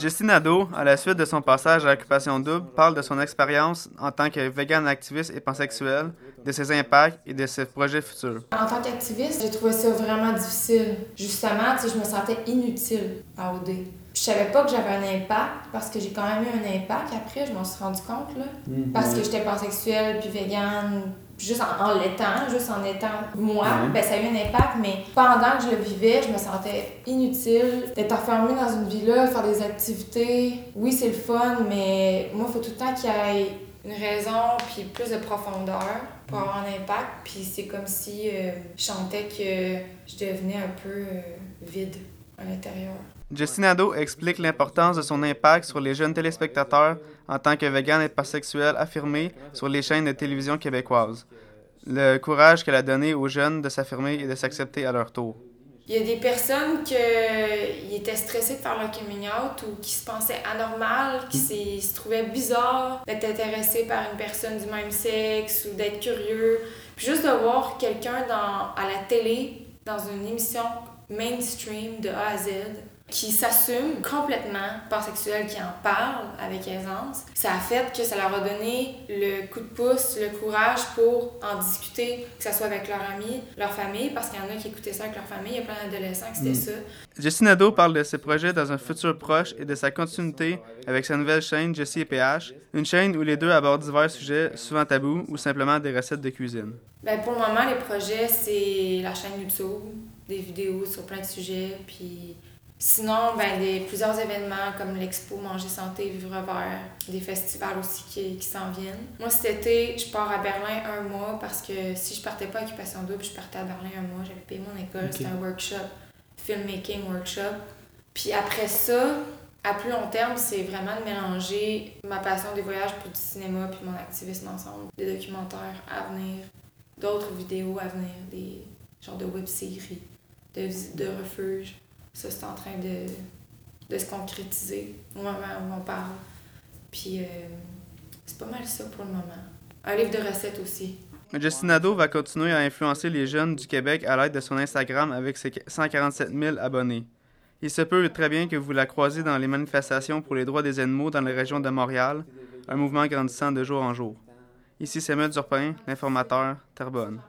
Jessie Nadeau, à la suite de son passage à l'occupation double, parle de son expérience en tant que vegan activiste et pansexuelle, de ses impacts et de ses projets futurs. En tant qu'activiste, j'ai trouvé ça vraiment difficile. Justement, tu sais, je me sentais inutile à OD. Je savais pas que j'avais un impact parce que j'ai quand même eu un impact après, je m'en suis rendu compte là. Parce que j'étais pansexuelle puis végane, juste en, en l'étant, juste en étant moi, ben ça a eu un impact, mais pendant que je le vivais, je me sentais inutile d'être enfermée dans une vie-là, faire des activités. Oui, c'est le fun, mais moi, il faut tout le temps qu'il y ait une raison puis plus de profondeur pour avoir un impact. Puis c'est comme si euh, je sentais que je devenais un peu euh, vide à l'intérieur. Jessie Nadeau explique l'importance de son impact sur les jeunes téléspectateurs en tant que vegan et pansexuelle affirmée sur les chaînes de télévision québécoises. Le courage qu'elle a donné aux jeunes de s'affirmer et de s'accepter à leur tour. Il y a des personnes qui étaient stressées de faire leur coming out ou qui se pensaient anormales, qui s'y- se trouvaient bizarres d'être intéressées par une personne du même sexe ou d'être curieux. Puis juste de voir quelqu'un à la télé, dans une émission mainstream de A à Z, qui s'assume complètement pansexuel, qui en parle avec aisance, ça a fait que ça leur a donné le coup de pouce, le courage pour en discuter, que ce soit avec leurs amis, leur famille, parce qu'il y en a qui écoutaient ça avec leur famille, il y a plein d'adolescents qui c'était ça. Jessie Nadeau parle de ses projets dans un futur proche et de sa continuité avec sa nouvelle chaîne Jessie et PH, une chaîne où les deux abordent divers sujets souvent tabous ou simplement des recettes de cuisine. Ben, pour le moment, les projets, c'est la chaîne YouTube, des vidéos sur plein de sujets, puis sinon, ben, des, plusieurs événements comme l'expo Manger Santé, Vivre Vert, des festivals aussi qui, qui s'en viennent. Moi, cet été, je pars à Berlin un mois parce que si je partais pas à Occupation Double, je partais à Berlin un mois, j'avais payé mon école, c'était un workshop, filmmaking workshop. Puis après ça, à plus long terme, c'est vraiment de mélanger ma passion des voyages pour du cinéma puis mon activisme ensemble, des documentaires à venir, d'autres vidéos à venir, des genres de web-séries, de, vis- de refuge. Ça, c'est en train de, de se concrétiser au moment où on parle. Puis, euh, c'est pas mal ça pour le moment. Un livre de recettes aussi. Nadeau va continuer à influencer les jeunes du Québec à l'aide de son Instagram avec ses 147 000 abonnés. Il se peut très bien que vous la croisiez dans les manifestations pour les droits des animaux dans la région de Montréal, un mouvement grandissant de jour en jour. Ici Samuel Durpin, l'informateur, Terrebonne.